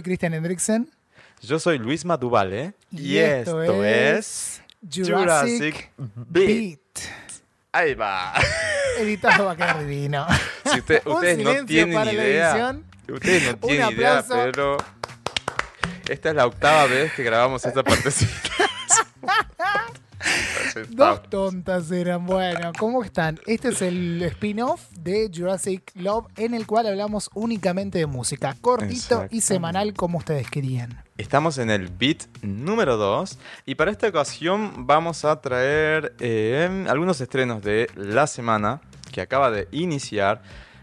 Soy Christian Hendrickson. Yo soy Luis Maduvale. Y, esto, es Jurassic, Beat. Ahí va. Editado va a quedar divino. Si usted- Un ustedes no tienen para la idea. edición. Ustedes no tienen idea, pero. Esta es la octava vez que grabamos esta partecita. Dos tontas eran. Bueno, ¿cómo están? Este es el spin-off de Jurassic Love en el cual hablamos únicamente de música. Cortito y semanal como ustedes querían. Estamos en el beat número 2 y para esta ocasión vamos a traer eh, algunos estrenos de la semana que acaba de iniciar.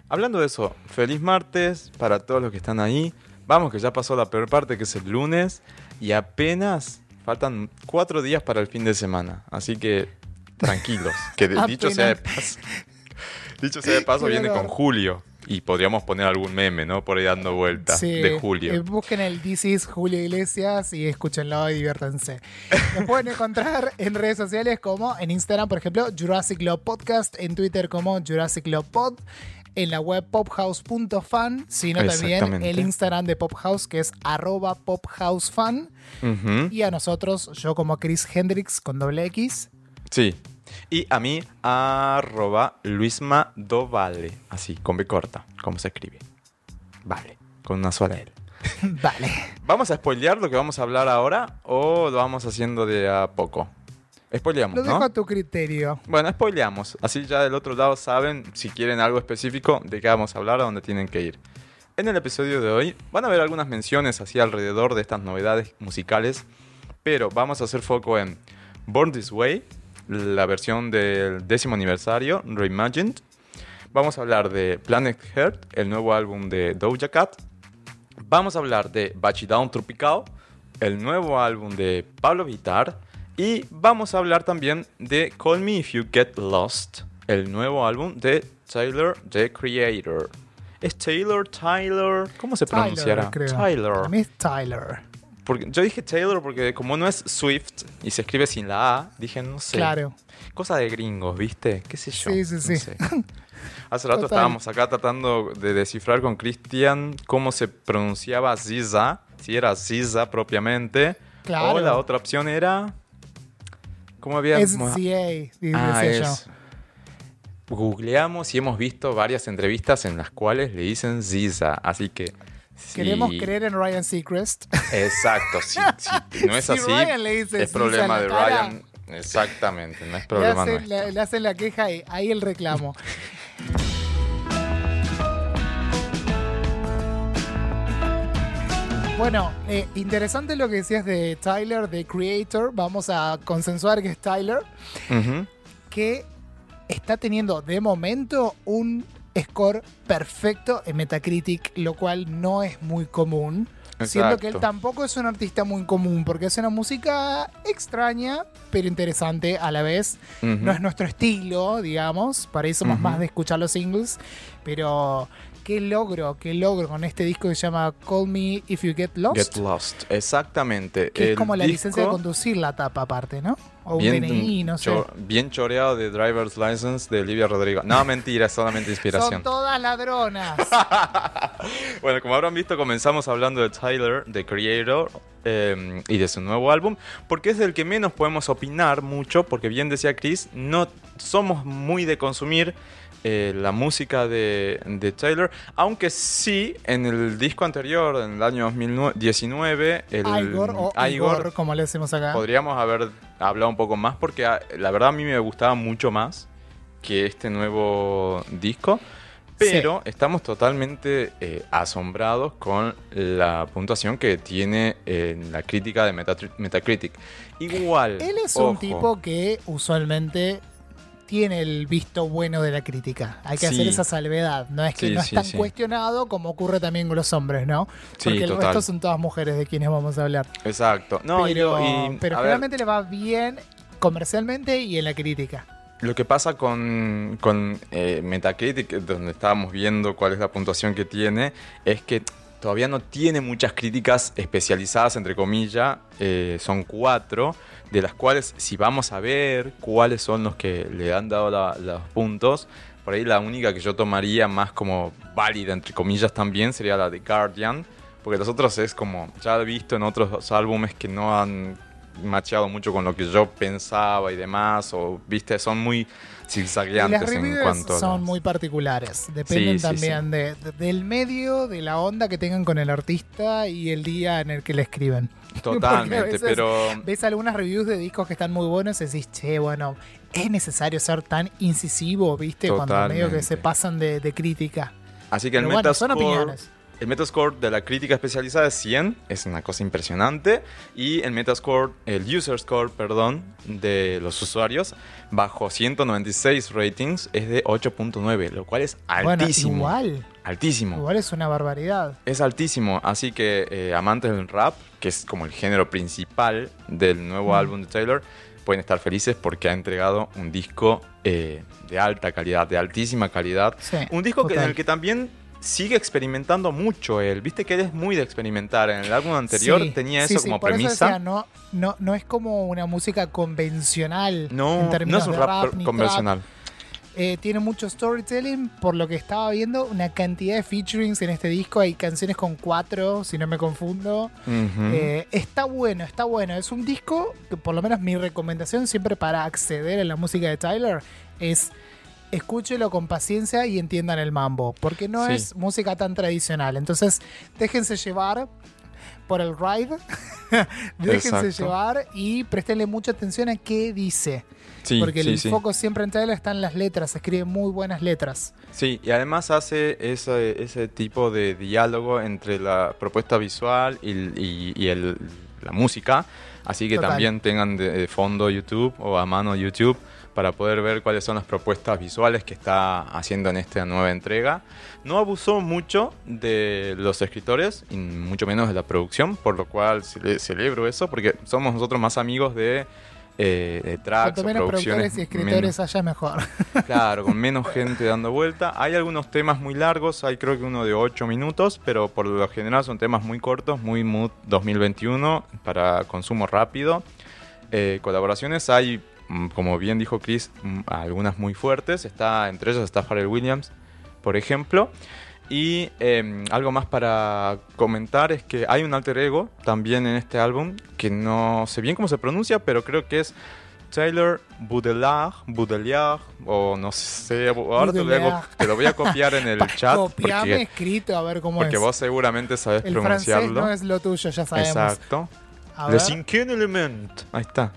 Hablando de eso, feliz martes para todos los que están ahí. Vamos que ya pasó la peor parte que es el lunes y apenas faltan cuatro días para el fin de semana. Así que tranquilos, que de- dicho sea de paso, dicho sea de paso viene con Julio y podríamos poner algún meme, ¿no? Por ahí dando vueltas Sí, de Julio. eh, busquen el This is Julio Iglesias y escúchenlo y diviértanse. Nos pueden encontrar en redes sociales como en Instagram, por ejemplo, Jurassic Love Podcast, en Twitter como Jurassic Love Pod, en la web pophouse.fan, sino también el Instagram de Pophouse que es arroba pophousefan y a nosotros, yo como Chris Hendrix con doble X. Sí. Y a mí, arroba Luisma Dovale. Así, con B corta, como se escribe. Vale, con una sola L. Vale. ¿Vamos a spoilear lo que vamos a hablar ahora o lo vamos haciendo de a poco? Spoileamos, Lo dejo ¿no? a tu criterio. Bueno, spoileamos. Así ya del otro lado saben, si quieren algo específico, de qué vamos a hablar, a dónde tienen que ir. En el episodio de hoy van a ver algunas menciones así alrededor de estas novedades musicales, pero vamos a hacer foco en Born This Way, la versión del décimo aniversario, Reimagined. Vamos a hablar de Planet Heart, el nuevo álbum de Doja Cat. Vamos a hablar de Bachidown Tropical, el nuevo álbum de Pablo Vittar. Y vamos a hablar también de Call Me If You Get Lost, el nuevo álbum de Tyler, the Creator. ¿Es Taylor, Tyler? ¿Cómo se pronunciará? Tyler, creo. Tyler. Para mí es Tyler. Porque yo dije Taylor porque como no es Swift y se escribe sin la A, dije no sé. Claro. Cosa de gringos, ¿viste? ¿Qué sé yo? Sí, sí, No sí. sé. Hace rato Total. estábamos acá tratando de descifrar con Cristian cómo se pronunciaba Ziza, si era Ziza propiamente. Claro. O la otra opción era. ¿Cómo había? Es mo- CA, dice Ah, yo. es. Googleamos y hemos visto varias entrevistas en las cuales le dicen Ziza, así que. sí. Queremos creer en Ryan Seacrest. Exacto, si, si no es Si así, Ryan le dice es problema de cara, Ryan. Exactamente, no es Le problema hacen, nuestro. la, le hacen la queja y ahí el reclamo. Bueno, eh, interesante lo que decías de Tyler, de Creator. Vamos a consensuar que es Tyler, que está teniendo de momento un score perfecto en Metacritic, lo cual no es muy común. Siendo que él tampoco es un artista muy común, porque es una música extraña, pero interesante a la vez. No es nuestro estilo, digamos, para eso somos más de escuchar los singles, pero qué logro, qué logro con este disco que se llama Call Me If You Get Lost, Get Lost, exactamente. que es como la licencia de conducir la tapa aparte, ¿no? O un bien, DNI, no sé. cho- bien choreado de Driver's License de Olivia Rodrigo. No, mentira, solamente Son inspiración. todas ladronas. Bueno, como habrán visto, comenzamos hablando de Tyler, de Creator, eh, y de su nuevo álbum, porque es del que menos podemos opinar mucho, porque bien decía Chris, no somos muy de consumir eh, la música de, de Taylor, aunque sí, en el disco anterior, en el año 2019, el Igor o Igor, Igor, como le decimos acá. podríamos haber hablado un poco más, porque ah, la verdad a mí me gustaba mucho más que este nuevo disco. Pero estamos totalmente eh, asombrados con la puntuación que tiene en la crítica de Metacritic. Igual. Él es un tipo que usualmente tiene el visto bueno de la crítica. Hay que Sí. hacer esa salvedad. No es que Sí, no es sí, tan cuestionado como ocurre también con los hombres, ¿no? Porque el total. resto son todas mujeres de quienes vamos a hablar. Exacto. No, pero y, pero ver, le va bien comercialmente y en la crítica. Lo que pasa con, con eh, Metacritic, donde estábamos viendo cuál es la puntuación que tiene, es que todavía no tiene muchas críticas especializadas, entre comillas. eh, son cuatro, de las cuales, si vamos a ver cuáles son los que le han dado la- los puntos, por ahí la única que yo tomaría más como válida, entre comillas, también sería la de Guardian. Porque los otros es como, ya he visto en otros álbumes que no han macheado mucho con lo que yo pensaba y demás, o viste, son muy zigzagueantes en cuanto a son las- muy particulares. Dependen Sí, sí, también de- de- del medio, de la onda que tengan con el artista y el día en el que le escriben. Totalmente, pero Ves algunas reviews de discos que están muy buenos y decís, che, bueno, es necesario ser tan incisivo, ¿viste? Cuando medio que Totalmente. se pasan de, de crítica. así que el Pero bueno, son opiniones. El Metascore de la crítica especializada es 100, es una cosa impresionante, y el Metascore, el User Score, perdón, de los usuarios bajo 196 ratings es de 8.9, lo cual es altísimo. Bueno, igual, Altísimo. igual es una barbaridad. Es altísimo, así que eh, amantes del rap, que es como el género principal del nuevo Mm. álbum de Taylor, pueden estar felices porque ha entregado un disco eh, de alta calidad, de altísima calidad. Sí, Un disco que, en el que también sigue experimentando mucho él. Viste que él es muy de experimentar. En el álbum anterior Sí, tenía eso sí, como por eso premisa. decía, no, no, no es como una música convencional en no, no es un de rap, convencional. trap. Eh, tiene mucho storytelling, por lo que estaba viendo, una cantidad de featurings en este disco. Hay canciones con cuatro, si no me confundo. Eh, está bueno, está bueno. Es un disco que por lo menos mi recomendación siempre para acceder a la música de Tyler es escúchelo con paciencia y entiendan el mambo, porque no Sí. es música tan tradicional. Entonces, déjense llevar por el ride, déjense Exacto. llevar y prestenle mucha atención a qué dice, sí, porque sí, el foco siempre en Tyler está en las letras, escribe muy buenas letras. Sí, y además hace ese, ese tipo de diálogo entre la propuesta visual y, y- y el- la música. Así que Total. también tengan de, de fondo YouTube o a mano YouTube para poder ver cuáles son las propuestas visuales que está haciendo en esta nueva entrega. No abusó mucho de los escritores y mucho menos de la producción, por lo cual cele- celebro eso porque somos nosotros más amigos de, eh, de tracks Cuanto menos productores y escritores menos- haya mejor. Claro, con menos gente dando vuelta. Hay algunos temas muy largos, hay creo que uno de 8 minutos, pero por lo general son temas muy cortos, muy mood 2021 para consumo rápido. Eh, colaboraciones hay, como bien dijo Chris, mm, algunas muy fuertes. Está, entre ellos está Pharrell Williams, por ejemplo. Y eh, algo más para comentar es que hay un alter ego también en este álbum que no sé bien cómo se pronuncia, pero creo que es Taylor Boudelard, Boudelard, o no sé, ahora te lo, voy a, Boudelard. te lo voy a copiar en el chat Copiame porque, escrito a ver cómo porque es. vos seguramente sabes el francés pronunciarlo. no es lo tuyo, ya sabemos. Exacto. Le cinquième element. Ahí está.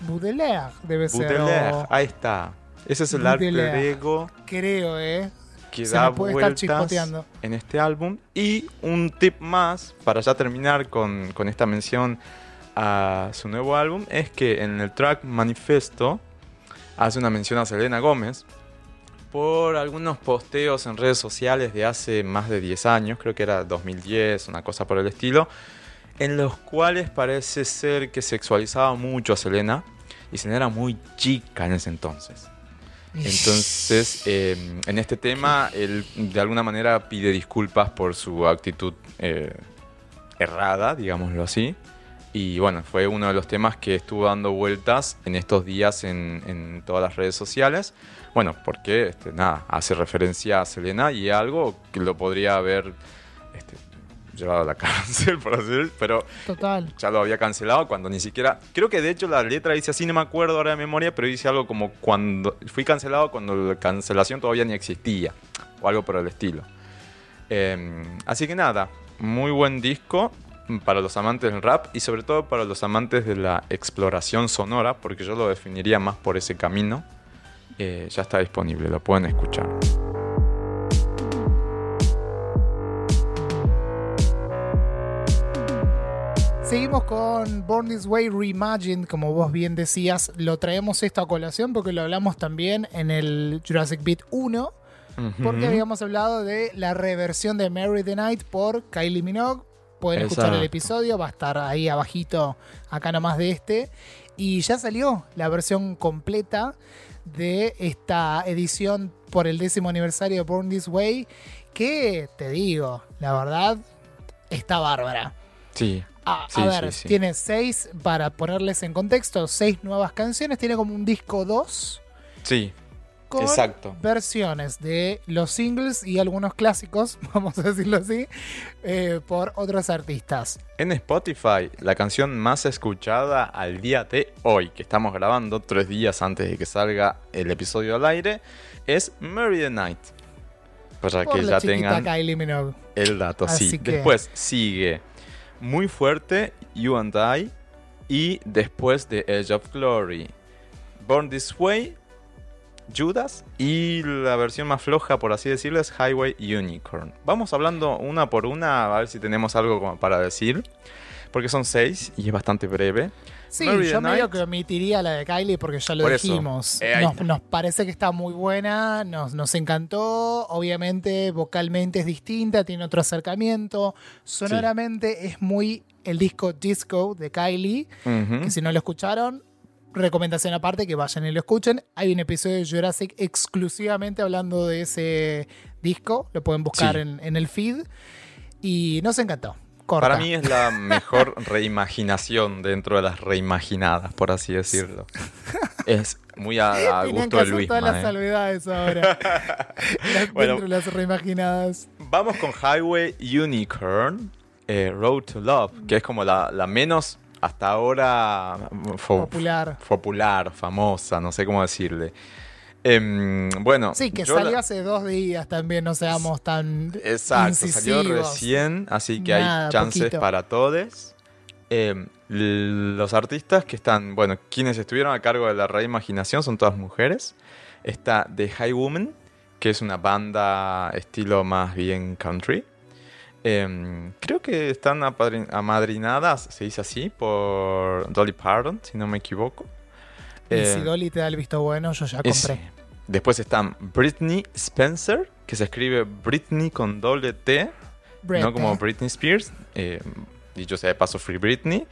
Baudelaire debe ser. Baudelaire. o- Ahí está. Ese es el Baudelaire. ego Creo, ¿eh? que Se da puede estar vueltas chispoteando. en este álbum. Y un tip más, para ya terminar con, con esta mención a su nuevo álbum, es que en el track Manifesto hace una mención a Selena Gómez por algunos posteos en redes sociales de hace más de 10 años, creo que era 2010, una cosa por el estilo, en los cuales parece ser que sexualizaba mucho a Selena. Y Selena era muy chica en ese entonces. Entonces, eh, en este tema, él de alguna manera pide disculpas por su actitud eh, errada, digámoslo así. Y bueno, fue uno de los temas que estuvo dando vueltas en estos días en, en todas las redes sociales. Bueno, porque este, nada, hace referencia a Selena y algo que lo podría haber este, llevado a la cárcel, por así decirlo, pero Total. ya lo había cancelado cuando ni siquiera. Creo que de hecho la letra dice así, no me acuerdo ahora de memoria, pero dice algo como cuando. Fui cancelado cuando la cancelación todavía ni existía, o algo por el estilo. Eh, así que nada, muy buen disco para los amantes del rap y sobre todo para los amantes de la exploración sonora, porque yo lo definiría más por ese camino. Eh, ya está disponible, lo pueden escuchar. Seguimos con Born This Way Reimagined, como vos bien decías. Lo traemos esto a colación porque lo hablamos también en el Jurassic Beat 1. Porque habíamos hablado de la reversión de Mary the Night por Kylie Minogue. Pueden escuchar el episodio, va a estar ahí abajito, acá nomás de este. Y ya salió la versión completa de esta edición por el décimo aniversario de Born This Way. Que te digo, la verdad, está bárbara. Sí, A, ver, sí, sí. tiene seis, para ponerles en contexto, seis nuevas canciones. Tiene como un disco 2. sí. con Exacto. versiones de los singles y algunos clásicos, vamos a decirlo así, eh, por otros artistas. En Spotify, la canción más escuchada al día de hoy, que estamos grabando tres días antes de que salga el episodio al aire, es Mary the Night. Para Por que la ya tengan Kylie el dato. Así Sí. que- Después sigue muy fuerte You and I. Y después de Edge of Glory, Born This Way, Judas. Y la versión más floja, por así decirlo, es Highway Unicorn. Vamos hablando una por una, a ver si tenemos algo para decir. Porque son seis y es bastante breve. Sí, Mary yo medio que omitiría la de Kylie porque ya lo Por dijimos. Eh, nos, parece que está muy buena, nos, nos encantó. Obviamente, vocalmente es distinta, tiene otro acercamiento. Sonoramente es muy el disco Disco de Kylie, que si no lo escucharon, recomendación aparte que vayan y lo escuchen. Hay un episodio de Jurassic exclusivamente hablando de ese disco, lo pueden buscar Sí. en, en el feed. Y nos encantó. Corta. Para mí es la mejor reimaginación dentro de las reimaginadas, por así decirlo. Es muy a, gusto que de Luis. todas las salvedades ahora. Las- Bueno. Dentro de las reimaginadas. Vamos con Highway Unicorn, eh, Road to Love, que es como la, la menos hasta ahora fo- Popular. popular, famosa, no sé cómo decirle. Em, bueno, Sí, que la- salió hace dos días también, no seamos tan Exacto, salió recién, así que Nada, hay chances poquito. para todos. Em, los artistas que están, bueno, quienes estuvieron a cargo de la reimaginación son todas mujeres. Está The High Woman, que es una banda estilo más bien country. Em, creo que están amadrinadas, se dice así, por Dolly Parton, si no me equivoco. Y Eh, si Dolly te da el visto bueno, yo ya es- compré. Después están Britney Spencer, que se escribe Britney con doble T, Brett, no como ¿eh? Britney Spears. eh, dicho sea de paso, Free Britney.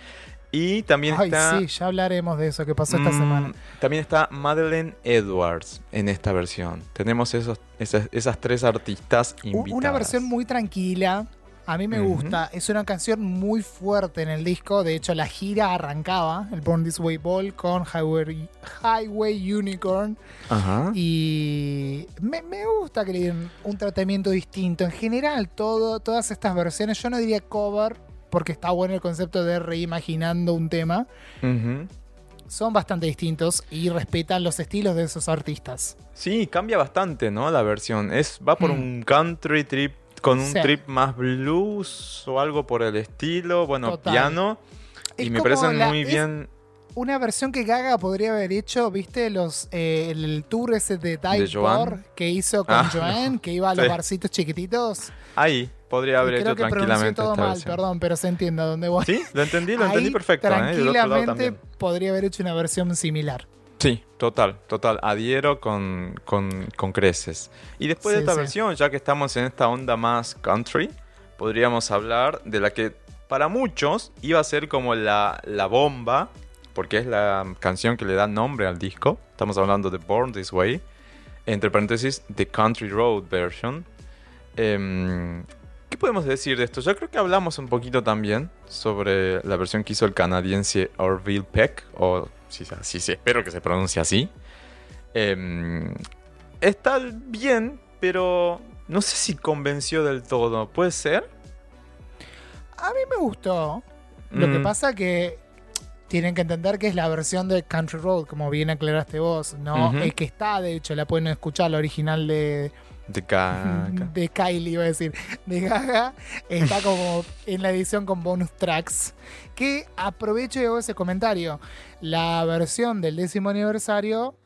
Y también Ay, está. sí, ya hablaremos de eso que pasó esta mm, semana. También está Madeleine Edwards en esta versión. Tenemos esos, esas, esas tres artistas invitadas. Una versión muy tranquila. A mí me gusta. Es una canción muy fuerte en el disco. De hecho, la gira arrancaba, el Born This Way Ball, con Highway, Highway Unicorn. Ajá. Y me, me gusta que le den un tratamiento distinto. En general, todo, todas estas versiones, yo no diría cover, porque está bueno el concepto de reimaginando un tema, son bastante distintos y respetan los estilos de esos artistas. Sí, cambia bastante, ¿no? La versión. Es, va por Mm. un country trip con un Sí. trip más blues o algo por el estilo. Bueno, Total. piano. Es Y me como parece la- muy bien. Una versión que Gaga podría haber hecho, ¿viste? Los, eh, el, el tour ese de. Bar que hizo con Ah, Joanne, que iba a los Sí. barcitos chiquititos. Ahí podría haber Y creo hecho que tranquilamente todo esta mal, versión. perdón, pero se entiende a dónde voy. Sí, lo entendí, lo entendí Ahí, perfecto. ¿eh? Tranquilamente también. podría haber hecho una versión similar. Sí, total, total. Adhiero con, con, con creces. Y después de esta sí. versión, ya que estamos en esta onda más country, podríamos hablar de la que para muchos iba a ser como la, la bomba, porque es la canción que le da nombre al disco. Estamos hablando de Born This Way, entre paréntesis, The Country Road Version. Em, ¿Qué podemos decir de esto? Yo creo que hablamos un poquito también sobre la versión que hizo el canadiense Orville Peck, o si, si, si espero que se pronuncie así. Em, está bien, pero no sé si convenció del todo. ¿Puede ser? A mí me gustó. Lo que Mm, pasa que tienen que entender que es la versión de Country Road, como bien aclaraste vos, ¿no? El que está, de hecho, la pueden escuchar, la original de, De Kylie, iba a decir, de Gaga, está como en la edición con bonus tracks. Que aprovecho y hago ese comentario. La versión del décimo aniversario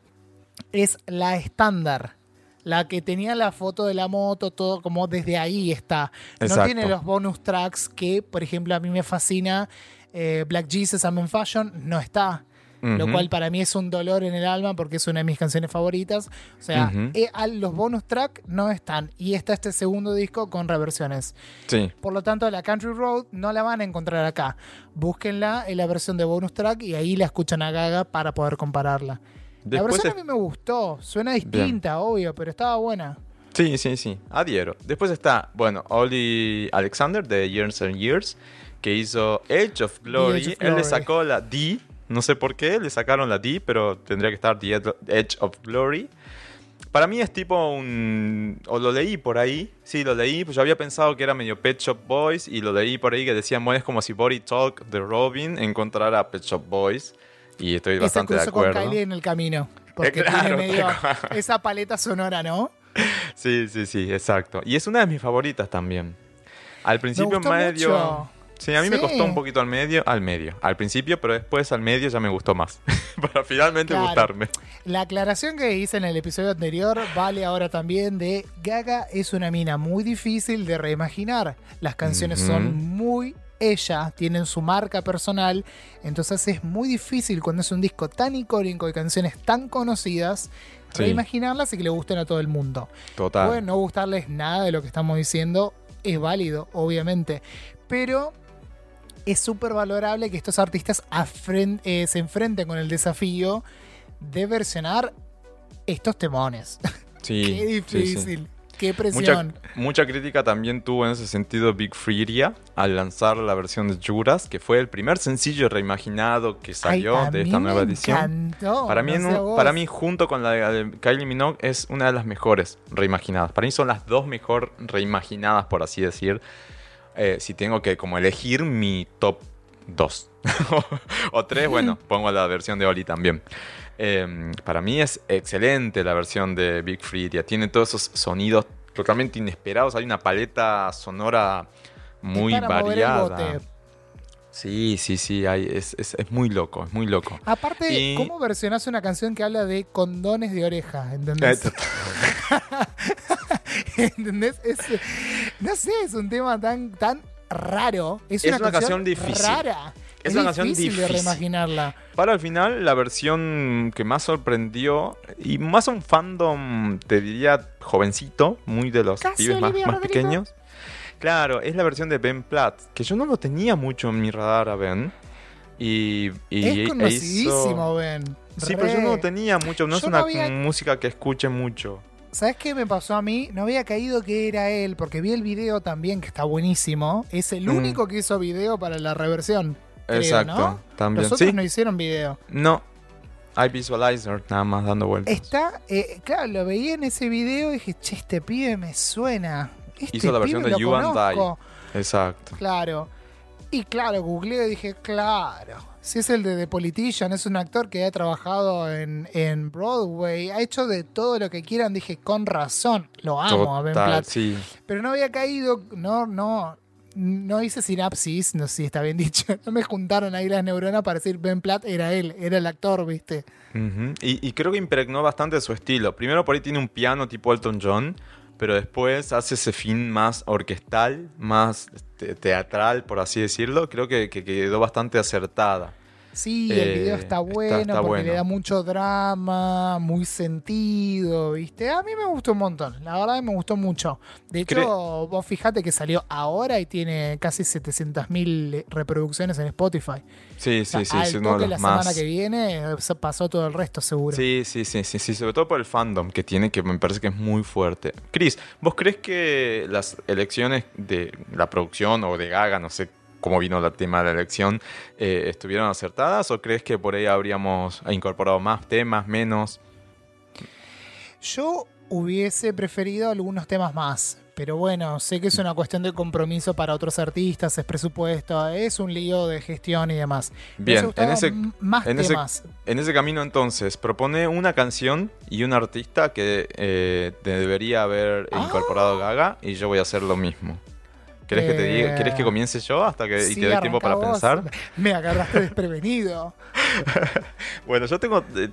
es la estándar. La que tenía la foto de la moto, todo como desde ahí está. No tiene los bonus tracks que, por ejemplo, a mí me fascina. eh, Black Jesus I'm in Fashion no está. Lo cual para mí es un dolor en el alma porque es una de mis canciones favoritas. O sea, eh, al- los bonus track no están. Y está este segundo disco con reversiones. Sí, Por lo tanto, la Country Road no la van a encontrar acá. Búsquenla en la versión de bonus track y ahí la escuchan a Gaga para poder compararla. la versión es- a mí me gustó. Suena distinta, obvio, pero estaba buena. Sí, sí, sí, adhiero. Después está, bueno, Oli Alexander de Years and Years, que hizo Edge of Glory. Edge of Él le Glory. sacó la D, no sé por qué, le sacaron la D, pero tendría que estar The Ed- Edge of Glory. Para mí es tipo un... O lo leí por ahí. Sí, lo leí. Pues yo había pensado que era medio Pet Shop Boys. Y lo leí por ahí que decían, bueno, es como si Body Talk de Robin encontrara a Pet Shop Boys. Y estoy Ese bastante de cruzo con acuerdo. Kylie en el camino. Porque Eh, claro, tiene medio esa paleta sonora, ¿no? Sí, sí, sí, exacto. Y es una de mis favoritas también. Al principio gustó medio... mucho. Sí, a mí me costó un poquito al medio, al medio, al principio, pero después al medio ya me gustó más. Para finalmente Claro. gustarme. La aclaración que hice en el episodio anterior vale ahora también de Gaga es una mina muy difícil de reimaginar. Las canciones son muy ella, tienen su marca personal, entonces es muy difícil cuando es un disco tan icónico y canciones tan conocidas Sí. reimaginarlas y que le gusten a todo el mundo. Total. Puede no gustarles nada de lo que estamos diciendo, es válido, obviamente, pero es súper valorable que estos artistas eh, se enfrenten con el desafío de versionar estos temones. sí, Qué sí, sí. difícil, qué Mucha, presión. mucha crítica también tuvo en ese sentido Big Freedia al lanzar la versión de Juras, que fue el primer sencillo reimaginado que salió Ay, de esta nueva edición. encantó, Para mí, no para mí, junto con la de, de Kylie Minogue, es una de las mejores reimaginadas. Para mí son las dos mejor reimaginadas, por así decir. Eh, si tengo que como elegir mi top 2 o 3, bueno, pongo la versión de Oli también. Eh, para mí es excelente la versión de Big Freedia. Tiene todos esos sonidos totalmente inesperados. Hay una paleta sonora muy variada. Sí, sí, sí, hay- es, es- es muy loco, es muy loco. Aparte, Y- ¿cómo versionás una canción que habla de condones de oreja? ¿Entendés? ¿Entendés? Es- no sé, es un tema tan, tan raro. Es, Es una, una canción difícil. Rara. Es una canción de difícil. reimaginarla. Para al final, la versión que más sorprendió, y más un fandom, te diría, jovencito, muy de los Casi pibes más, más pequeños. Claro, es la versión de Ben Platt, que yo no lo tenía mucho en mi radar a Ben. Y, y es e conocidísimo, hizo- Ben. Sí, pero yo no lo tenía mucho, no Yo es no una había- música que escuche mucho. ¿Sabes qué me pasó a mí? No había caído que era él, porque vi el video también, que está buenísimo. Es el Mm. único que hizo video para la reversión. creo, Exacto, ¿no? también. Los otros Sí, no hicieron video. no. Hay visualizer nada más dando vueltas. Está, eh, claro, lo veía en ese video y dije, che, este pibe me suena. Este Hizo la versión de You and I. conozco". Exacto. Claro. Y claro, googleé y dije, claro. Si es el de The Politician, es un actor que ha trabajado en, en Broadway, ha hecho de todo lo que quieran, dije, con razón, lo amo a Ben Platt. sí. Pero no había caído, no, no, no hice sinapsis, no sé si está bien dicho, no me juntaron ahí las neuronas para decir Ben Platt era él, era el actor, ¿viste? Y, y creo que impregnó bastante su estilo. Primero por ahí tiene un piano tipo Elton John, pero después hace ese fin más orquestal, más te- teatral, por así decirlo. Creo que quedó bastante acertada. Sí, el Eh, video está bueno está porque bueno. le da mucho drama, muy sentido, ¿viste? A mí me gustó un montón, la verdad me gustó mucho. De hecho, Cre- vos fijate que salió ahora y tiene casi 700.000 reproducciones en Spotify. Sí, O sea, sí, sí, es uno de la más. semana que viene se pasó todo el resto, seguro. Sí, sí, sí, sí, sí, sobre todo por el fandom que tiene, que me parece que es muy fuerte. Chris, ¿vos crees que las elecciones de la producción o de Gaga, no sé cómo vino el tema de la elección, eh, estuvieron acertadas o crees que por ahí habríamos incorporado más temas, menos? Yo hubiese preferido algunos temas más, pero bueno, sé que es una cuestión de compromiso para otros artistas, es presupuesto, es un lío de gestión y demás. Bien, en ese, más en ese- temas. en ese camino entonces, propone una canción y un artista que eh, te debería haber Ah. incorporado Gaga y yo voy a hacer lo mismo. ¿Querés que te diga, Eh, ¿querés que comience yo hasta que y Sí, te doy tiempo para vos. pensar? Me agarraste desprevenido. Bueno, yo tengo. eh,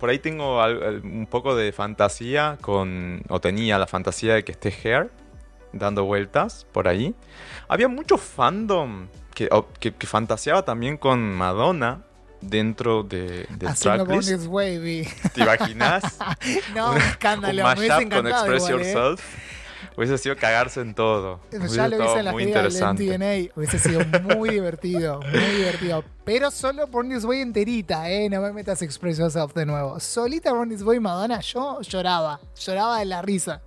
por ahí tengo un poco de fantasía con. O tenía la fantasía de que esté Hair dando vueltas por ahí. Había mucho fandom que, que, que fantaseaba también con Madonna dentro de, del Haciendo tracklist. Vi. ¿Te imaginas? No, un escándalo. un Me mashup con encantado Express igual, ¿eh? Hubiese sido cagarse en todo. Hubiese Ya lo hice en la gira del. MTNA. Hubiese sido muy divertido, muy divertido. Pero solo Born This Way enterita, ¿eh? No me metas Express Yourself de nuevo. Solita Born This Way Madonna, yo lloraba. Lloraba de la risa.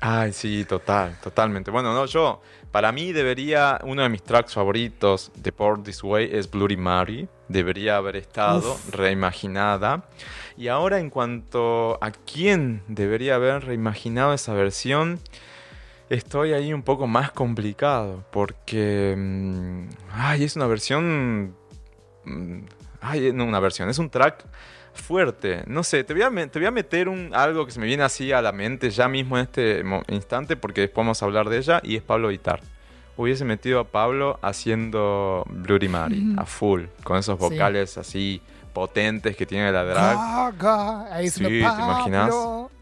Ay, sí, total, totalmente. Bueno, no, yo, para mí debería, uno de mis tracks favoritos de Port This Way es Bloody Mary. Debería haber estado Uf. reimaginada. Y ahora en cuanto a quién debería haber reimaginado esa versión, estoy ahí un poco más complicado. Porque, mm, ay, es una versión... mm, Ay, no una versión, es un track fuerte. No sé, te voy a, te voy a meter un, algo que se me viene así a la mente ya mismo en este instante porque después vamos a hablar de ella y es Pablo Vitar. Hubiese metido a Pablo haciendo Bloody Mary a full, con esos Sí. vocales así potentes que tiene la drag. Gaga, ahí Sí, ¿te imaginas?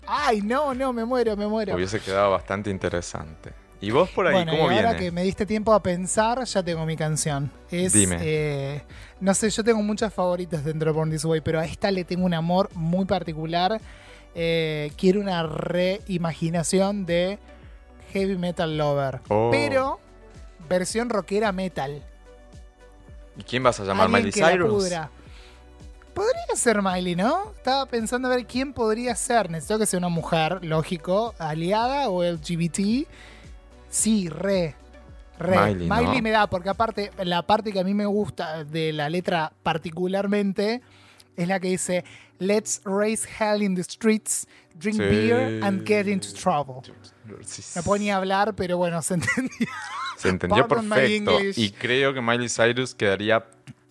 Ay, no, no, me muero, me muero. Hubiese quedado bastante interesante. ¿Y vos por ahí bueno, cómo y ahora viene? que me diste tiempo a pensar, ya tengo mi canción. Es, Dime. eh, no sé, yo tengo muchas favoritas dentro de Born This Way, pero a esta le tengo un amor muy particular. Eh, quiero una reimaginación de Heavy Metal Lover. Oh. Pero versión rockera metal. ¿Y quién vas a llamar? ¿Miley Cyrus? Podría ser Miley, ¿no? Estaba pensando a ver quién podría ser. Necesito que sea una mujer, lógico, aliada o LGBT. Sí, re. Re. Miley, Miley, ¿no? me da, porque aparte, la parte que a mí me gusta de la letra particularmente es la que dice: Let's raise hell in the streets, drink Sí. beer and get into trouble. Sí, No puedo ni hablar, pero bueno, se entendió. Se entendió Pardon perfecto. Y creo que Miley Cyrus quedaría,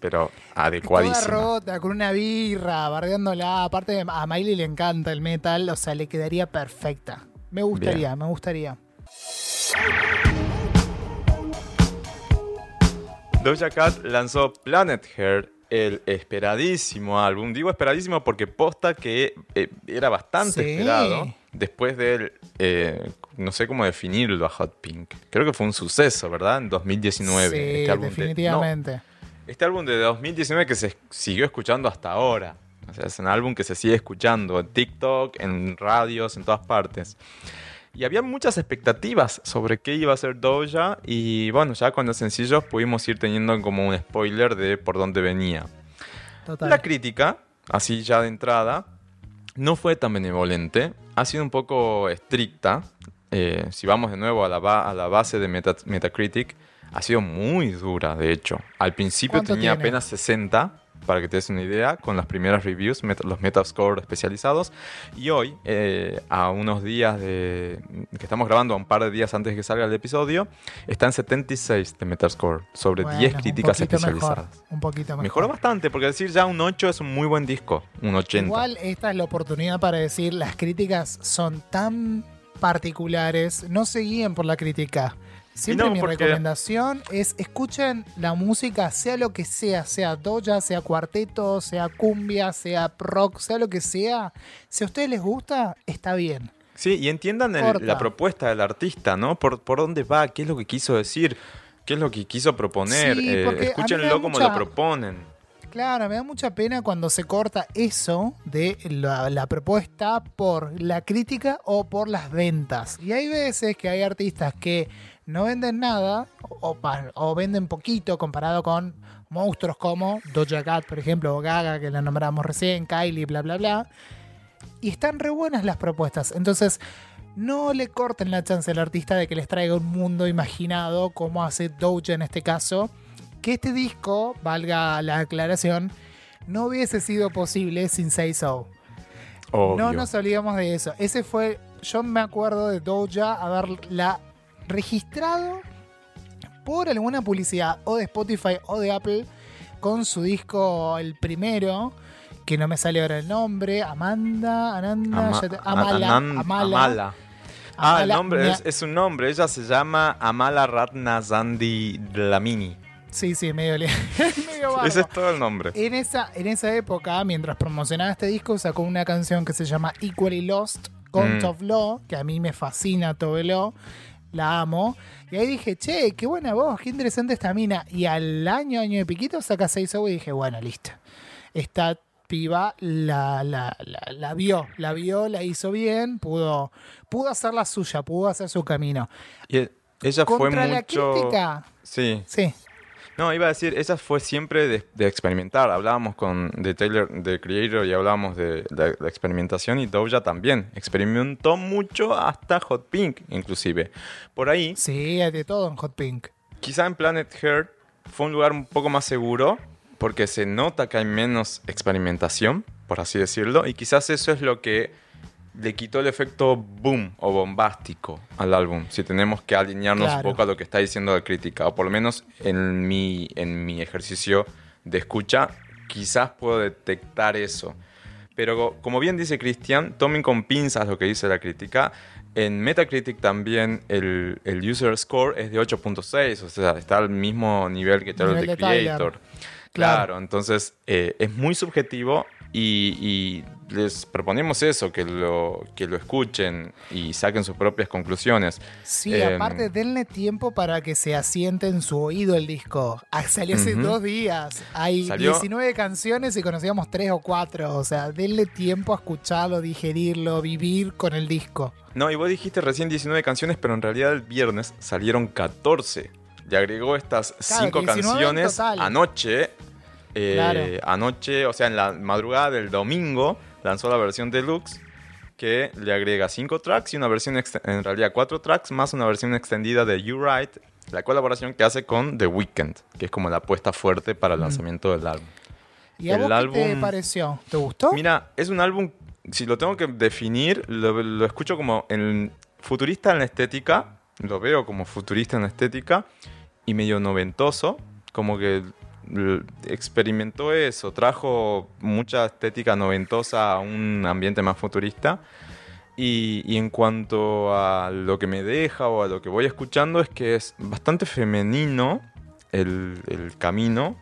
pero Toda adecuadísima. rota, con una birra, bardeándola. Aparte, a Miley le encanta el metal, o sea, le quedaría perfecta. Me gustaría, me gustaría. Doja Cat lanzó Planet Hair, el esperadísimo álbum. Digo esperadísimo porque posta que eh, era bastante Sí. esperado después del, eh, no sé cómo definirlo a Hot Pink. Creo que fue un suceso, ¿verdad? En 2019. Sí, este álbum de- definitivamente. no, este álbum de 2019 que se siguió escuchando hasta ahora. O sea, es un álbum que se sigue escuchando en TikTok, en radios, en todas partes. Y había muchas expectativas sobre qué iba a ser Doja y bueno, ya con los sencillos pudimos ir teniendo como un spoiler de por dónde venía. Total. La crítica, así ya de entrada, no fue tan benevolente, ha sido un poco estricta. Eh, si vamos de nuevo a la, a la base de Meta- Metacritic, ha sido muy dura, de hecho. Al principio ¿Cuánto tenía tiene? apenas 60, para que te des una idea, con las primeras reviews, meta- los Metascore especializados. Y hoy, eh, a unos días de... que estamos grabando, a un par de días antes de que salga el episodio, está en 76 de Metascore, sobre Bueno, 10 un críticas poquito especializadas. Mejor, un poquito mejor. Mejoró bastante, porque decir ya un 8 es un muy buen disco, un 80. Igual esta es la oportunidad para decir las críticas son tan particulares, no se guíen por la crítica. Siempre no, mi porque- recomendación es escuchen la música, sea lo que sea, sea doja, sea cuarteto, sea cumbia, sea rock, sea lo que sea. Si a ustedes les gusta, está bien. Sí, y entiendan el- la propuesta del artista, ¿no? Por, por dónde va, qué es lo que quiso decir, qué es lo que quiso proponer. Sí, eh, escúchenlo como mucha- lo proponen. Claro, me da mucha pena cuando se corta eso de la, la propuesta por la crítica o por las ventas. Y hay veces que hay artistas que no venden nada o, venden poquito comparado con monstruos como Doja Cat, por ejemplo, o Gaga, que la nombramos recién, Kylie, bla, bla, bla. Y están re buenas las propuestas. Entonces, no le corten la chance al artista de que les traiga un mundo imaginado, como hace Doja en este caso. Que este disco, valga la aclaración, no hubiese sido posible sin Say So. Obvio. No nos olvidamos de eso. Ese fue, yo me acuerdo de Doja haberla registrado por alguna publicidad o de Spotify o de Apple con su disco, el primero, que no me sale ahora el nombre, Amanda, Ananda, Ama- ya te- Amala, Anan- Amala, Amala. Ah, el nombre es, es un nombre. Ella se llama Amala Ratna Zandi Dlamini. Sí, sí, medio, medio. Ese es todo el nombre. En esa, en esa época, mientras promocionaba este disco, sacó una canción que se llama Equally Lost con Mm. Lo, que a mí me fascina Tove Lo, la amo. Y ahí dije, che, qué buena voz, qué interesante esta mina. Y al año, año de piquito, saca 6 y dije, bueno, listo. Esta piba la, la, la, la vio, la vio, la hizo bien, pudo, pudo hacer la suya, pudo hacer su camino. Y fue Contra la crítica, Sí, sí. No, iba a decir, esa fue siempre de, de experimentar. Hablábamos con de Taylor, de Creator, y hablábamos de, la experimentación y Doja también. Experimentó mucho hasta Hot Pink, inclusive. Por ahí, Sí, hay de todo en Hot Pink. quizá en Planet Heart fue un lugar un poco más seguro porque se nota que hay menos experimentación, por así decirlo, y quizás eso es lo que le quitó el efecto boom o bombástico al álbum, si tenemos que alinearnos Claro. un poco a lo que está diciendo la crítica, o por lo menos en mi, en mi ejercicio de escucha, quizás puedo detectar eso. Pero como bien dice Cristian, tomen con pinzas lo que dice la crítica. En Metacritic también el, el user score es de 8.6, o sea, está al mismo nivel que Tyler Nivel de Tyler. Creator. Claro. Claro, entonces eh, es muy subjetivo y, y les proponemos eso, que lo, que lo escuchen y saquen sus propias conclusiones. Sí, Em, aparte denle tiempo para que se asiente en su oído el disco. Ah, salió hace dos días. Hay Salió- 19 canciones y conocíamos tres o cuatro. O sea, denle tiempo a escucharlo, digerirlo, vivir con el disco. No, y vos dijiste recién 19 canciones, pero en realidad el viernes salieron 14. Le agregó estas Claro, 5 19 en canciones anoche. Eh, Claro. Anoche, o sea, en la madrugada del domingo, lanzó la versión deluxe que le agrega 5 tracks y una versión, en realidad 4 tracks, más una versión extendida de You Right, la colaboración que hace con The Weeknd, que es como la apuesta fuerte para el lanzamiento del álbum. ¿Y a El vos qué te álbum- pareció? ¿Te gustó? Mira, es un álbum, si lo tengo que definir, lo, lo escucho como en futurista en la estética, lo veo como futurista en la estética y medio noventoso, como que experimentó eso, trajo mucha estética noventosa a un ambiente más futurista. Y, y en cuanto a lo que me deja o a lo que voy escuchando es que es bastante femenino el, el camino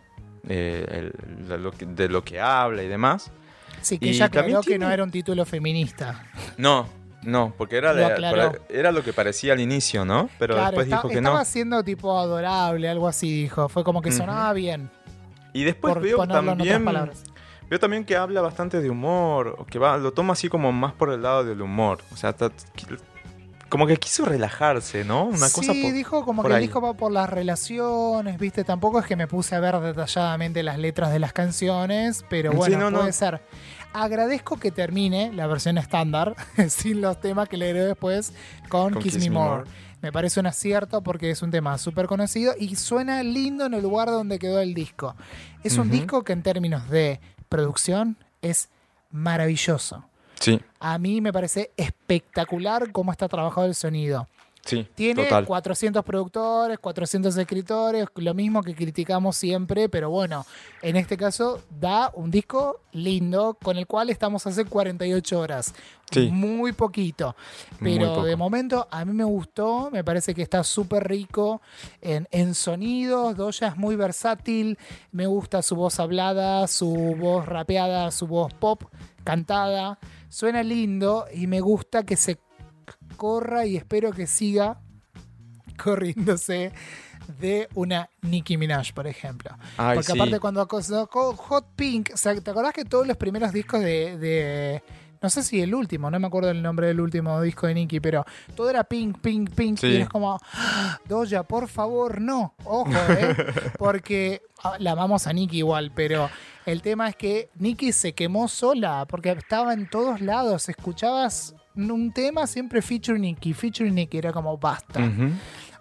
eh, el- de, lo que, de lo que habla y demás. sí, que y ella aclaró que tiene- no era un título feminista. No, no, porque era, Lo era lo que parecía al inicio, ¿no? Pero claro, después está- dijo que estaba no. siendo tipo adorable, algo así dijo. Fue como que sonaba bien. Y después por veo también, veo también que habla bastante de humor, o que va, lo toma así como más por el lado del humor. O sea, como que quiso relajarse, ¿no? Una sí, cosa por- dijo como por que el disco va por las relaciones, ¿viste? Tampoco es que me puse a ver detalladamente las letras de las canciones, pero Sí, bueno, no, puede no. ser. Agradezco que termine la versión estándar, sin los temas que le agregué después, con, Con Kiss, Me More. Me parece un acierto porque es un tema súper conocido y suena lindo en el lugar donde quedó el disco. Es un disco que en términos de producción es maravilloso. Sí, A mí me parece espectacular cómo está trabajado el sonido. Sí, Tiene total. 400 productores, 400 escritores, lo mismo que criticamos siempre, pero bueno, en este caso da un disco lindo con el cual estamos hace 48 horas. Sí. Muy poquito. Pero de momento a mí me gustó, me parece que está súper rico en, en sonidos. Doja es muy versátil, me gusta su voz hablada, su voz rapeada, su voz pop cantada. Suena lindo y me gusta que se corra y espero que siga corriéndose de una Nicki Minaj, por ejemplo. Ay, Porque sí. aparte cuando sacó Hot Pink, o sea, ¿te acordás que todos los primeros discos de, de- no sé si el último, no me acuerdo el nombre del último disco de Nicki, pero todo era Pink, Pink, Pink, Sí. y es como, "Ah, Doja, por favor, no, ojo, ¿eh? porque ah, la amamos a Nicki igual, pero el tema es que Nicki se quemó sola, porque estaba en todos lados, escuchabas un tema siempre feature Nicki, feature Nicki, era como basta. Ujú.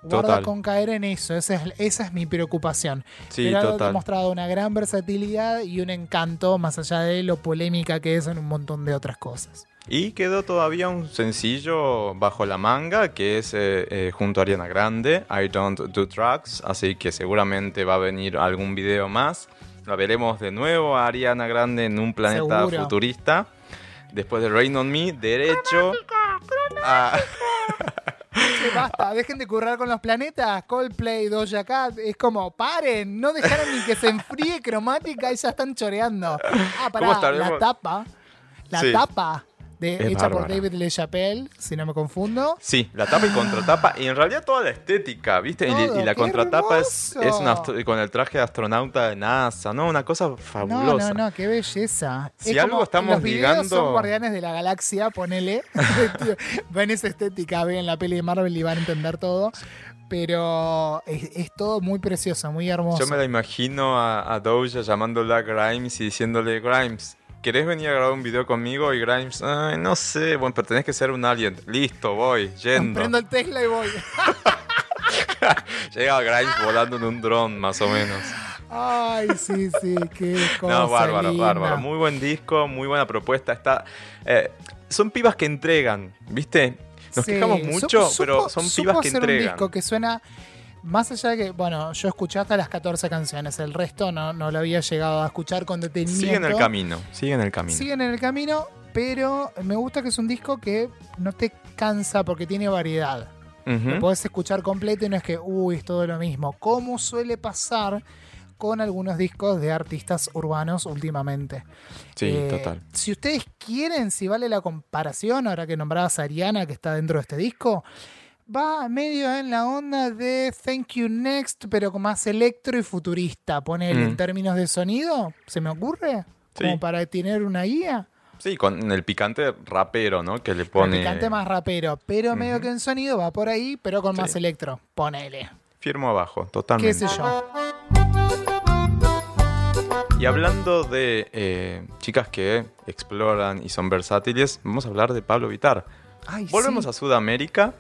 Guarda Total. con caer en eso, esa es, esa es mi preocupación. Sí, Pero ha demostrado una gran versatilidad y un encanto, más allá de lo polémica que es en un montón de otras cosas. Y quedó todavía un sencillo bajo la manga que es eh, eh, junto a Ariana Grande, I Don't Do Drugs, así que seguramente va a venir algún video más. La veremos de nuevo a Ariana Grande en un planeta Seguro. futurista. Después de Rain on Me, derecho a... Basta, dejen de currar con los planetas. Coldplay, Doja Cat, es como, paren, no dejaron ni que se enfríe cromática y ya están choreando. Ah, ¿Cómo pará, la tapa, la Sí. tapa de, hecha por. David LeChapelle, si no me confundo. Sí, la tapa y contratapa. Y en realidad toda la estética, ¿viste? Y, Todo, y la contratapa es, hermoso. es una astro- con el traje de astronauta de NASA, ¿no? Una cosa No, fabulosa. no, no, qué belleza. Si Es algo como- estamos los videos ligando- son Guardianes de la Galaxia, ponele. ven esa estética, ven la peli de Marvel y van a entender todo. pero es, es todo muy precioso, muy hermoso. Yo me la imagino a, a Doja llamándola a Grimes y diciéndole, Grimes, ¿querés venir a grabar un video conmigo? Y Grimes, Ay, no sé, bueno, pero tenés que ser un alien. Listo, voy, yendo. Prendo el Tesla y voy. Llega Grimes volando en un dron, más o menos. Ay, sí, sí, qué cosa No, bárbaro, linda. bárbaro. Muy buen disco, muy buena propuesta. Está, eh, son pibas que entregan, ¿viste? Nos Sí, quejamos mucho, supo- pero son supo pibas que hacer entregan. un disco que suena más allá de que, bueno, yo escuché hasta las 14 canciones, el resto no, no lo había llegado a escuchar con detenimiento. Siguen el camino, siguen el camino. Siguen en el camino, pero me gusta que es un disco que no te cansa porque tiene variedad. Lo podés escuchar completo y no es que, uy, es todo lo mismo. Como suele pasar con algunos discos de artistas urbanos últimamente. Sí, Eh, total. Si ustedes quieren, si vale la comparación, ahora que nombrabas a Ariana, que está dentro de este disco, va medio en la onda de Thank You Next, pero con más electro y futurista. Ponele Mm. en términos de sonido, ¿se me ocurre? Como para tener una guía. Sí, con el picante rapero, ¿no? Que le pone. picante más rapero, pero medio que en sonido va por ahí, pero con más electro. Ponele. Firmo abajo, ¿Qué totalmente. sé yo? Y hablando de eh, chicas que exploran y son versátiles, vamos a hablar de Pablo Vitar. Volvemos sí. a Sudamérica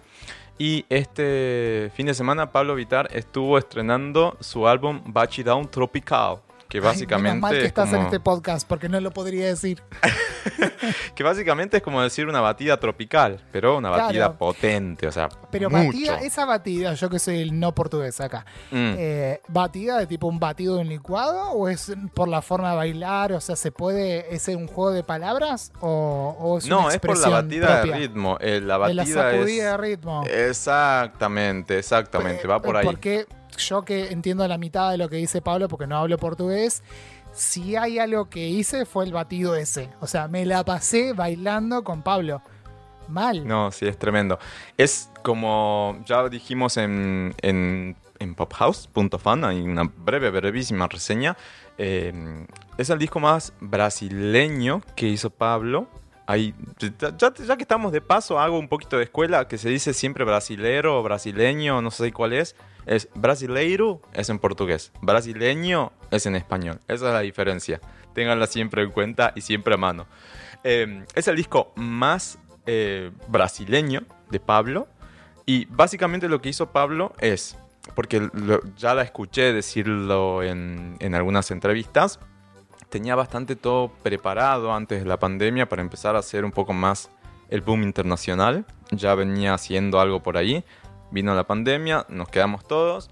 y este fin de semana Pablo Vitar estuvo estrenando su álbum Bachi Down Tropical, que Ay, básicamente menos mal que es estás en como- este podcast, porque no lo podría decir. que básicamente es como decir una batida tropical, pero una Claro. batida potente, o sea, Pero mucho. batida, esa batida, yo que soy el no portugués acá, Mm. eh, ¿batida de tipo un batido de un licuado o es por la forma de bailar? O sea, ¿se puede, es un juego de palabras o, o es no, una es por la batida propia? de ritmo. eh, la De la batida sacudida de ritmo. exactamente, exactamente, va por ahí. Porque yo que entiendo la mitad de lo que dice Pablo, porque no hablo portugués, si hay algo que hice fue el batido ese. O sea, me la pasé bailando con Pablo. Mal. No, sí, es tremendo. Es como ya dijimos en, en, en pophouse.fan, hay una breve, brevísima reseña. eh, es el disco más brasileño que hizo Pablo. Ahí, ya, ya- que estamos de paso, hago un poquito de escuela que se dice siempre brasilero brasileño, no sé cuál es. Es brasileiro, es en portugués. Brasileño es en español. Esa es la diferencia. Ténganla siempre en cuenta y siempre a mano. Eh, es el disco más eh, brasileño de Pablo. Y básicamente lo que hizo Pablo es, porque ya la escuché decirlo en, en algunas entrevistas, tenía bastante todo preparado antes de la pandemia para empezar a hacer un poco más el boom internacional. Ya venía haciendo algo por ahí. Vino la pandemia, nos quedamos todos.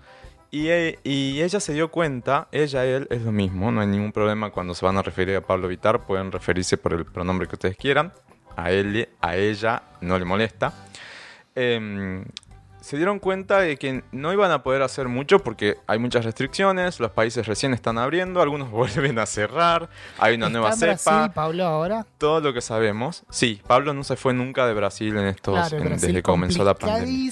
Y, e- y ella se dio cuenta, ella, él, es lo mismo, no hay ningún problema cuando se van a referir a Pablo Vitar, pueden referirse por el pronombre que ustedes quieran, a él, a ella, no le molesta. Em, se dieron cuenta de que no iban a poder hacer mucho porque hay muchas restricciones, los países recién están abriendo, algunos vuelven a cerrar, hay una ¿Está nueva en cepa, Brasil, Pablo, ahora? todo lo que sabemos. Sí, Pablo no se fue nunca de Brasil en estos, Claro, en- Brasil desde que comenzó la pandemia.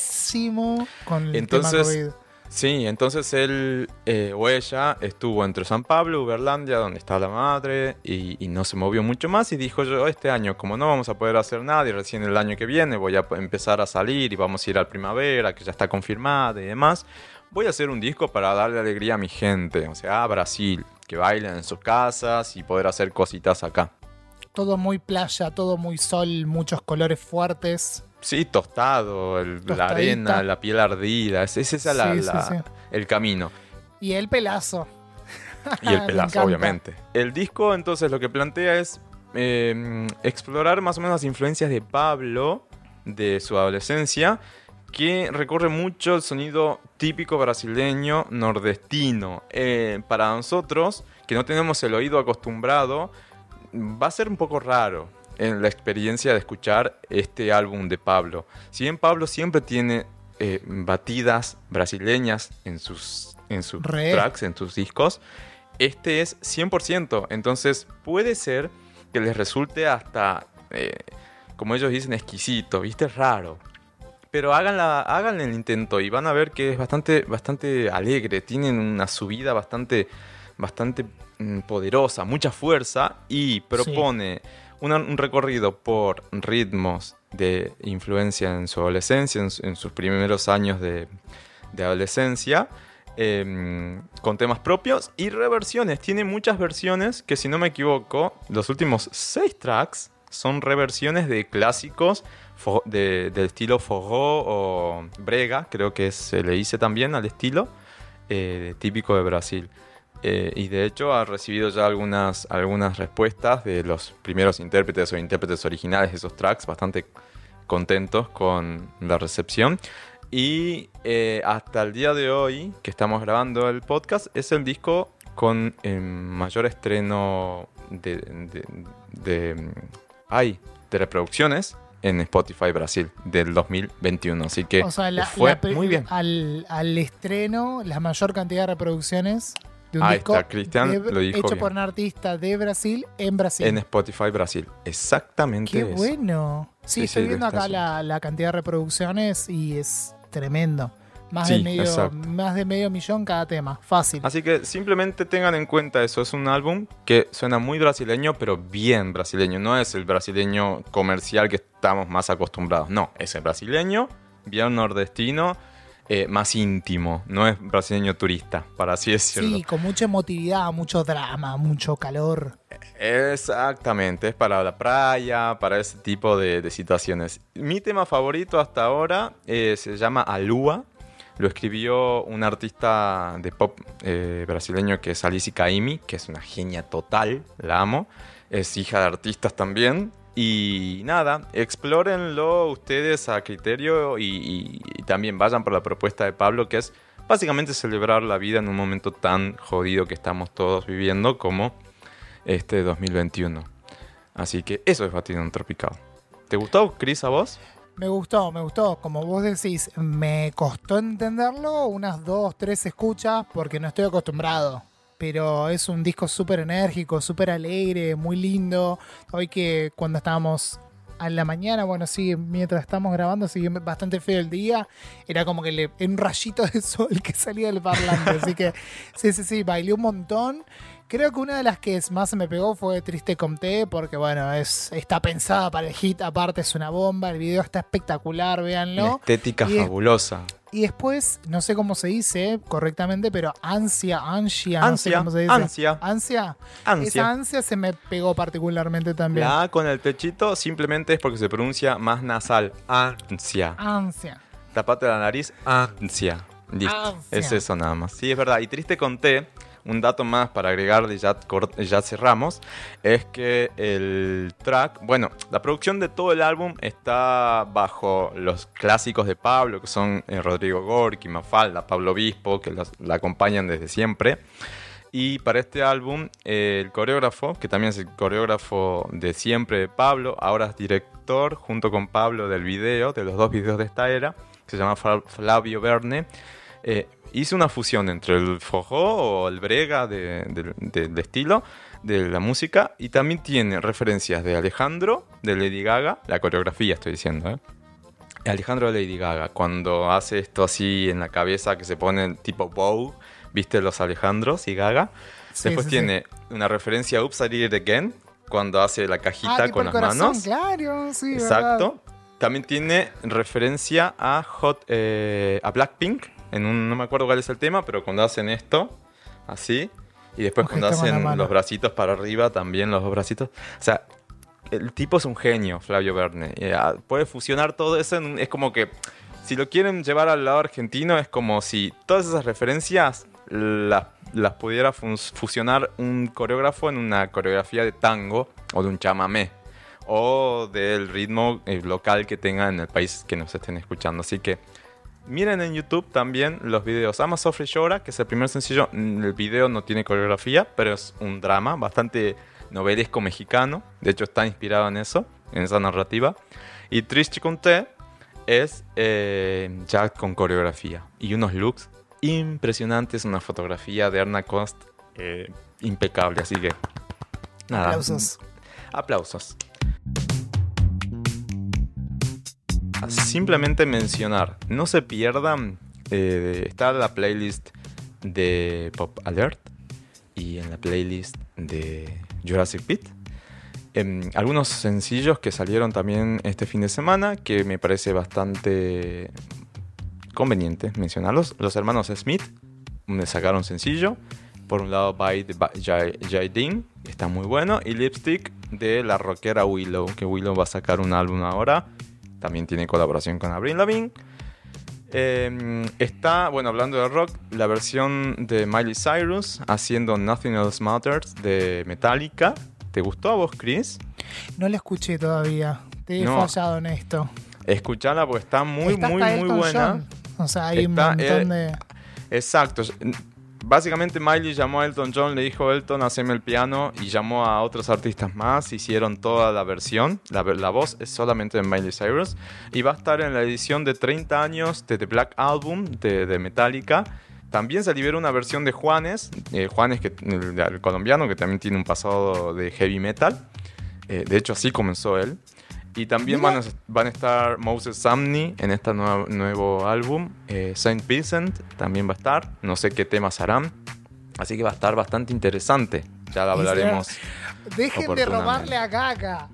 con el Entonces, tema COVID. Sí, entonces él eh, o ella estuvo entre San Pablo, Uberlandia, donde está la madre, y, y no se movió mucho más. Y dijo yo, este año, como no vamos a poder hacer nada, y recién el año que viene voy a empezar a salir y vamos a ir al primavera, que ya está confirmada y demás, voy a hacer un disco para darle alegría a mi gente, o sea, a Brasil, que bailen en sus casas y poder hacer cositas acá. Todo muy playa, todo muy sol, muchos colores fuertes. Sí, tostado, el- la arena, la piel ardida, ese es esa la- Sí, sí, la- sí. el camino. Y el pelazo. Y el pelazo, obviamente. El disco, entonces, lo que plantea es eh, explorar más o menos las influencias de Pablo de su adolescencia, que recorre mucho el sonido típico brasileño nordestino. Eh, para nosotros, que no tenemos el oído acostumbrado, va a ser un poco raro en la experiencia de escuchar este álbum de Pablo. Si bien Pablo siempre tiene eh, batidas brasileñas en sus, en sus Re. tracks, en sus discos, este es 100%. Entonces puede ser que les resulte hasta, eh, como ellos dicen, exquisito, ¿viste? Raro. Pero hagan, la, hagan el intento y van a ver que es bastante, bastante alegre. Tienen una subida bastante, bastante poderosa, mucha fuerza y propone una- un recorrido por ritmos de influencia en su adolescencia, en, en sus primeros años de, de adolescencia, em, con temas propios y reversiones. Tiene muchas versiones que, si no me equivoco, los últimos seis tracks son reversiones de clásicos de- del estilo forró o brega, creo que se le dice también al estilo eh, típico de Brasil. Eh, y de hecho ha recibido ya algunas, algunas respuestas de los primeros intérpretes o intérpretes originales de esos tracks, bastante contentos con la recepción. Y eh, hasta el día de hoy, que estamos grabando el podcast, es el disco con el mayor estreno de, de, de- ay, de reproducciones en Spotify Brasil del 2021. Así que O sea, la- fue la muy bien. Al, al estreno, la mayor cantidad de reproducciones de un Ahí disco está, Cristian de- lo dijo hecho bien. por un artista de Brasil en Brasil. En Spotify Brasil. Exactamente. Qué eso. bueno. Sí, Sí, estoy sí, viendo acá la, la cantidad de reproducciones y es tremendo. Más, Sí, de medio, exacto. más de medio millón cada tema. Fácil. Así que simplemente tengan en cuenta eso. Es un álbum que suena muy brasileño, pero bien brasileño. No es el brasileño comercial que estamos más acostumbrados. No, es el brasileño, bien nordestino, eh, más íntimo. No es brasileño turista, para así decirlo. Sí, con mucha emotividad, mucho drama, mucho calor. Exactamente, es para la playa, para ese tipo de, de situaciones. Mi tema favorito hasta ahora eh, se llama Alua. Lo escribió un artista de pop eh, brasileño que es Alice Caimi, que es una genia total, la amo. Es hija de artistas también. Y nada, explórenlo ustedes a criterio y, también vayan por la propuesta de Pablo, que es básicamente celebrar la vida en un momento tan jodido que estamos todos viviendo como este 2021. Así que eso es Batidón Tropical. ¿Te gustó, Chris, a vos? Me gustó, me gustó. Como vos decís, me costó entenderlo, unas dos, tres escuchas, porque no estoy acostumbrado. Pero es un disco súper enérgico, súper alegre, muy lindo. Hoy que cuando estábamos a la mañana, bueno, sí, mientras estamos grabando, sigue bastante feo el día. Era como que le, un rayito de sol que salía del parlante. Así que sí, sí, sí, bailé un montón. Creo que una de las que más se me pegó fue Triste Comté, porque bueno, es, está pensada para el hit, aparte es una bomba, el video está espectacular, Una véanlo. estética Y fabulosa. Y después, no sé cómo se dice correctamente, pero ansia, ansia, no sé Ansia, cómo se dice. ansia. Ansia. Esa Ansia. ansia se me pegó particularmente también. La A con el techito simplemente es porque se pronuncia más nasal. Ansia. Ansia. Tapate la nariz. Ansia. Listo. Ansia. Es eso nada más. Sí, es verdad. Y triste conté. Un dato más para agregar y ya, cerramos. Es que el track. Bueno, la producción de todo el álbum está bajo los clásicos de Pablo, que son eh, Rodrigo Gorky, Mafalda, Pablo Obispo, que los- la acompañan desde siempre. Y para este álbum, eh, el coreógrafo, que también es el coreógrafo de siempre de Pablo, ahora es director junto con Pablo del video, de los dos videos de esta era, que se llama Fla- Flavio Verne, eh, hizo una fusión entre el forró o el brega de, de- de- de estilo de la música y también tiene referencias de Alejandro, de Lady Gaga, la coreografía estoy diciendo, ¿eh? Alejandro de Lady Gaga, cuando hace esto así en la cabeza que se pone tipo bow, ¿viste los Alejandros y Gaga? Sí, Después sí, tiene una referencia a Oops, I Did It Again, cuando hace la cajita Ah, con las corazón, manos. Claro, sí, verdad. Exacto. También tiene referencia a Hot, eh, a Blackpink, en un, no me acuerdo cuál es el tema, pero cuando hacen esto, así, y después cuando hacen los bracitos para arriba, también los dos bracitos. O sea, el tipo es un genio, Flavio Verne. Y, ah, puede fusionar todo eso, en es como que, si lo quieren llevar al lado argentino, es como si todas esas referencias las, las pudiera fusionar un coreógrafo en una coreografía de tango o de un chamamé o del ritmo eh, local que tenga en el país que nos estén escuchando. Así que miren en YouTube también los videos. Ama Sofre Llora, que es el primer sencillo. Mm, El video no tiene coreografía, pero es un drama bastante novelesco mexicano. De hecho, está inspirado en eso, en esa narrativa. Y Triste Conté es eh, ya con coreografía y unos looks impresionantes. Una fotografía de Erna Cost eh, impecable. Así que, nada. Aplausos. Aplausos. Simplemente mencionar, no se pierdan, eh, está la playlist de Pop Alert y en la playlist de Jurassic Beat. Em, algunos sencillos que salieron también este fin de semana que me parece bastante conveniente mencionarlos. Los hermanos Smith me sacaron sencillo. Por un lado, By the Jadine, que está muy bueno. Y Lipstick de la rockera Willow, que Willow va a sacar un álbum ahora. También tiene colaboración con Avril Lavigne. Eh, está, bueno, hablando de rock, la versión de Miley Cyrus haciendo Nothing Else Matters de Metallica. ¿Te gustó a vos, Chris? No la escuché todavía. Te he fallado en esto. Escuchala porque está muy, muy, muy buena. O sea, hay un montón de. Exacto básicamente Miley llamó a Elton John, le dijo Elton, haceme el piano y llamó a otros artistas más, hicieron toda la versión, la, voz es solamente de Miley Cyrus y va a estar en la edición de 30 años de The Black Album de, Metallica. También se libera una versión de Juanes, eh, Juanes que, el, colombiano que también tiene un pasado de heavy metal, eh, de hecho así comenzó él. Y también van a, van a, estar Moses Sumney en este nuevo, álbum. Eh, Saint Vincent también va a estar. No sé qué temas harán. Así que va a estar bastante interesante. Ya lo hablaremos. Dejen de robarle a Gaga.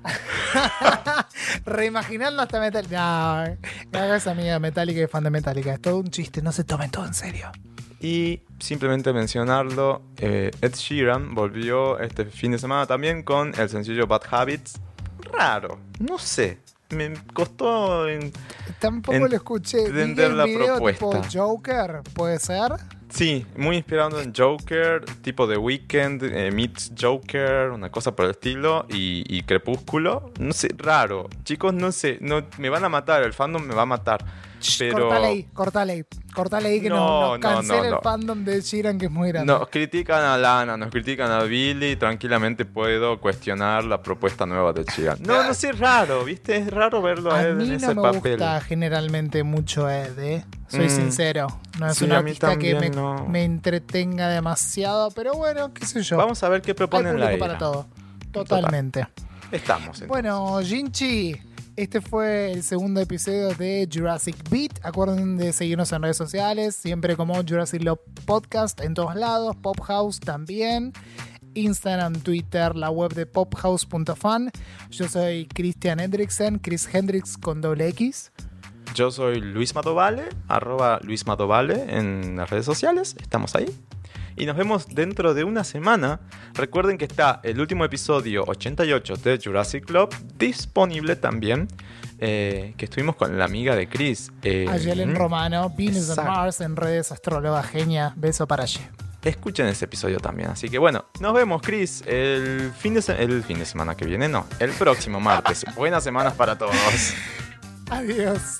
Reimaginando hasta Metallica. No, Gaga es amiga de Metallica y fan de Metallica. Es todo un chiste. No se tomen todo en serio. Y simplemente mencionarlo, eh, Ed Sheeran volvió este fin de semana también con el sencillo Bad Habits raro. No sé. Me costó. En, Tampoco lo escuché. Entender la propuesta. Joker, ¿puede ser? Sí, muy inspirado en Joker, tipo de Weekend, eh, meets Joker, una cosa por el estilo, y, Crepúsculo. No sé, raro. Chicos, no sé, no, me van a matar, el fandom me va a matar. Pero... Cortale ahí, cortale ahí. Cortale ahí que no, no, el fandom de Sheeran que es muy grande. Nos critican a Lana, nos critican a Billy. Tranquilamente puedo cuestionar la propuesta nueva de Sheeran. No, no sé, es raro, ¿viste? Es raro verlo a, Ed en ese papel. no me gusta generalmente mucho Ed, ¿eh? Soy mm. sincero. No es una pista que me, entretenga demasiado, pero bueno, qué sé yo. Vamos a ver qué proponen la para todo. Totalmente. Estamos. Entonces. Bueno, Jinchi. Este fue el segundo episodio de Jurassic Beat. Acuerden de seguirnos en redes sociales, siempre como Jurassic Love Podcast en todos lados, Pop House también. Instagram, Twitter, la web de pophouse.fan. Yo soy Christian Hendricksen, Chris Hendricks con doble X. Yo soy Luis Matovale, arroba Luis Matovale en las redes sociales. Estamos ahí y nos vemos dentro de una semana. Recuerden que está el último episodio 88 de Jurassic Club disponible también. Eh, que estuvimos con la amiga de Chris. Eh, en Romano, Venus and Mars en redes astróloga genia. Beso para allí. Escuchen ese episodio también. Así que bueno, nos vemos, Chris, el fin de, el fin de semana que viene. No, el próximo martes. Buenas semanas para todos. Adiós.